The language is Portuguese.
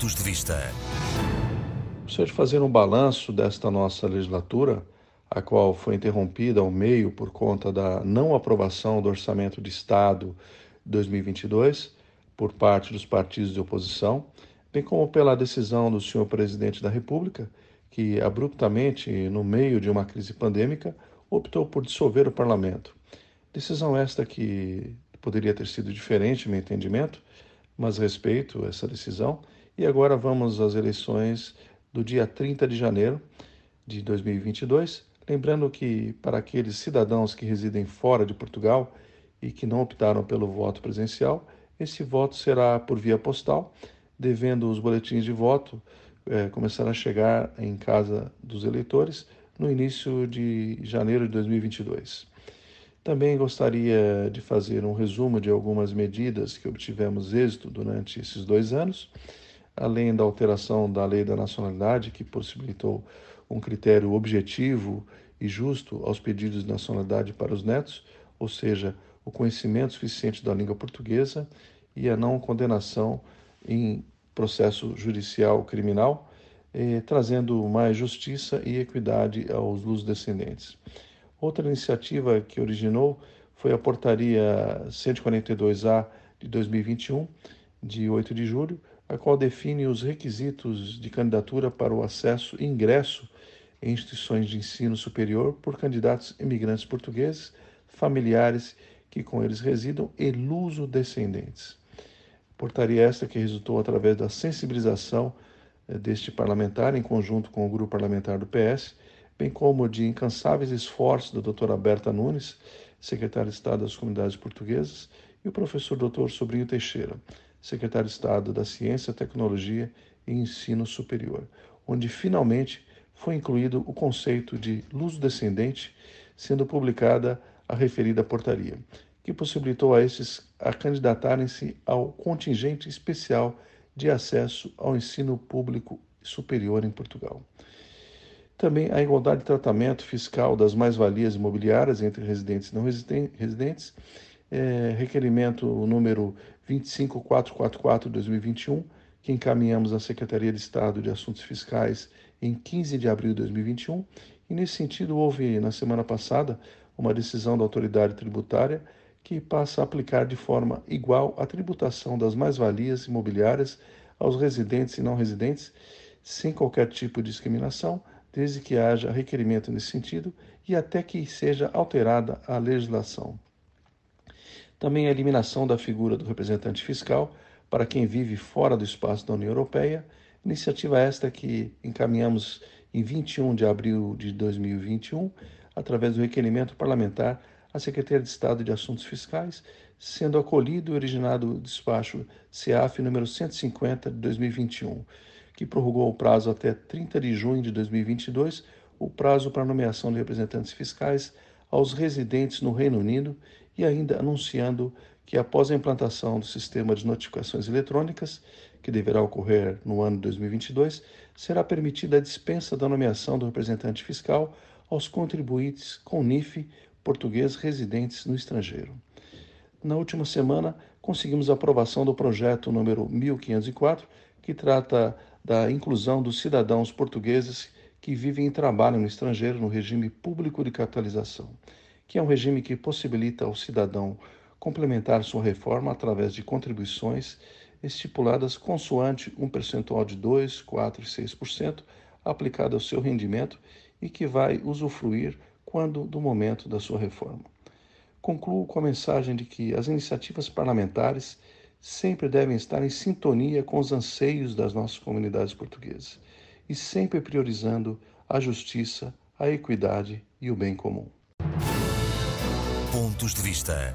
Pontos de Vista. De fazer um balanço desta nossa legislatura, a qual foi interrompida ao meio por conta da não aprovação do Orçamento de Estado 2022 por parte dos partidos de oposição, bem como pela decisão do senhor presidente da República, que abruptamente, no meio de uma crise pandêmica, optou por dissolver o parlamento. Decisão esta que poderia ter sido diferente, meu entendimento, mas respeito essa decisão. E agora vamos às eleições do dia 30 de janeiro de 2022. Lembrando que, para aqueles cidadãos que residem fora de Portugal e que não optaram pelo voto presencial, esse voto será por via postal, devendo os boletins de voto é, começar a chegar em casa dos eleitores no início de janeiro de 2022. Também gostaria de fazer um resumo de algumas medidas que obtivemos êxito durante esses dois anos, além da alteração da lei da nacionalidade, que possibilitou um critério objetivo e justo aos pedidos de nacionalidade para os netos, ou seja, o conhecimento suficiente da língua portuguesa e a não condenação em processo judicial criminal, eh, trazendo mais justiça e equidade aos luso-descendentes. Outra iniciativa que originou foi a Portaria 142A de 2021, de 8 de julho, a qual define os requisitos de candidatura para o acesso e ingresso em instituições de ensino superior por candidatos imigrantes portugueses, familiares que com eles residam e luso-descendentes. Portaria esta que resultou através da sensibilização eh, deste parlamentar, em conjunto com o grupo parlamentar do PS, bem como de incansáveis esforços da doutora Berta Nunes, secretária de Estado das Comunidades Portuguesas, e o professor doutor Sobrinho Teixeira, secretário de Estado da Ciência, Tecnologia e Ensino Superior, onde finalmente foi incluído o conceito de luso-descendente, sendo publicada a referida portaria que possibilitou a esses a candidatarem-se ao contingente especial de acesso ao ensino público superior em Portugal. Também a igualdade de tratamento fiscal das mais-valias imobiliárias entre residentes e não residentes, é, requerimento número 25444 de 2021, que encaminhamos à Secretaria de Estado de Assuntos Fiscais em 15 de abril de 2021, e nesse sentido houve na semana passada uma decisão da autoridade tributária que passa a aplicar de forma igual a tributação das mais-valias imobiliárias aos residentes e não residentes, sem qualquer tipo de discriminação, desde que haja requerimento nesse sentido e até que seja alterada a legislação. Também a eliminação da figura do representante fiscal para quem vive fora do espaço da União Europeia, iniciativa esta que encaminhamos em 21 de abril de 2021, através do requerimento parlamentar a Secretaria de Estado de Assuntos Fiscais, sendo acolhido e originado o despacho CEAF número 150 de 2021, que prorrogou o prazo até 30 de junho de 2022, o prazo para nomeação de representantes fiscais aos residentes no Reino Unido e ainda anunciando que após a implantação do sistema de notificações eletrônicas, que deverá ocorrer no ano de 2022, será permitida a dispensa da nomeação do representante fiscal aos contribuintes com NIF portugueses residentes no estrangeiro. Na última semana, conseguimos a aprovação do projeto número 1504, que trata da inclusão dos cidadãos portugueses que vivem e trabalham no estrangeiro no regime público de capitalização, que é um regime que possibilita ao cidadão complementar sua reforma através de contribuições estipuladas consoante um percentual de 2, 4 e 6% aplicado ao seu rendimento e que vai usufruir quando do momento da sua reforma. Concluo com a mensagem de que as iniciativas parlamentares sempre devem estar em sintonia com os anseios das nossas comunidades portuguesas e sempre priorizando a justiça, a equidade e o bem comum. Pontos de vista.